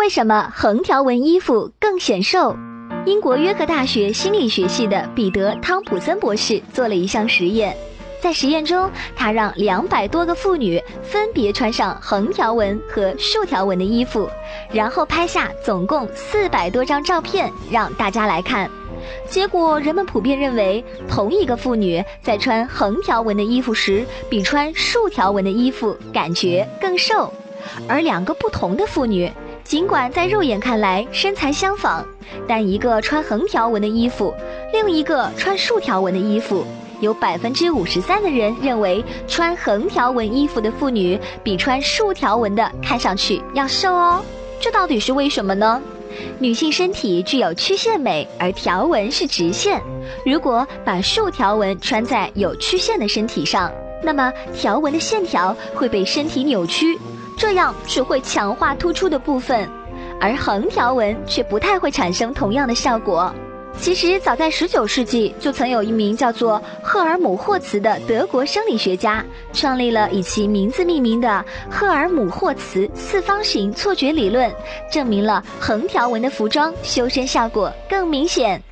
为什么横条纹衣服更显瘦？英国约克大学心理学系的彼得·汤普森博士做了一项实验，在实验中，他让两百多个妇女分别穿上横条纹和竖条纹的衣服，然后拍下总共四百多张照片让大家来看。结果，人们普遍认为，同一个妇女在穿横条纹的衣服时，比穿竖条纹的衣服感觉更瘦；而两个不同的妇女，尽管在肉眼看来身材相仿，但一个穿横条纹的衣服，另一个穿竖条纹的衣服，有百分之五十三的人认为穿横条纹衣服的妇女比穿竖条纹的看上去要瘦哦。这到底是为什么呢？女性身体具有曲线美，而条纹是直线。如果把竖条纹穿在有曲线的身体上，那么条纹的线条会被身体扭曲，这样只会强化突出的部分，而横条纹却不太会产生同样的效果。其实，早在19世纪，就曾有一名叫做赫尔姆霍茨的德国生理学家，创立了以其名字命名的赫尔姆霍茨四方形错觉理论，证明了横条纹的服装修身效果更明显。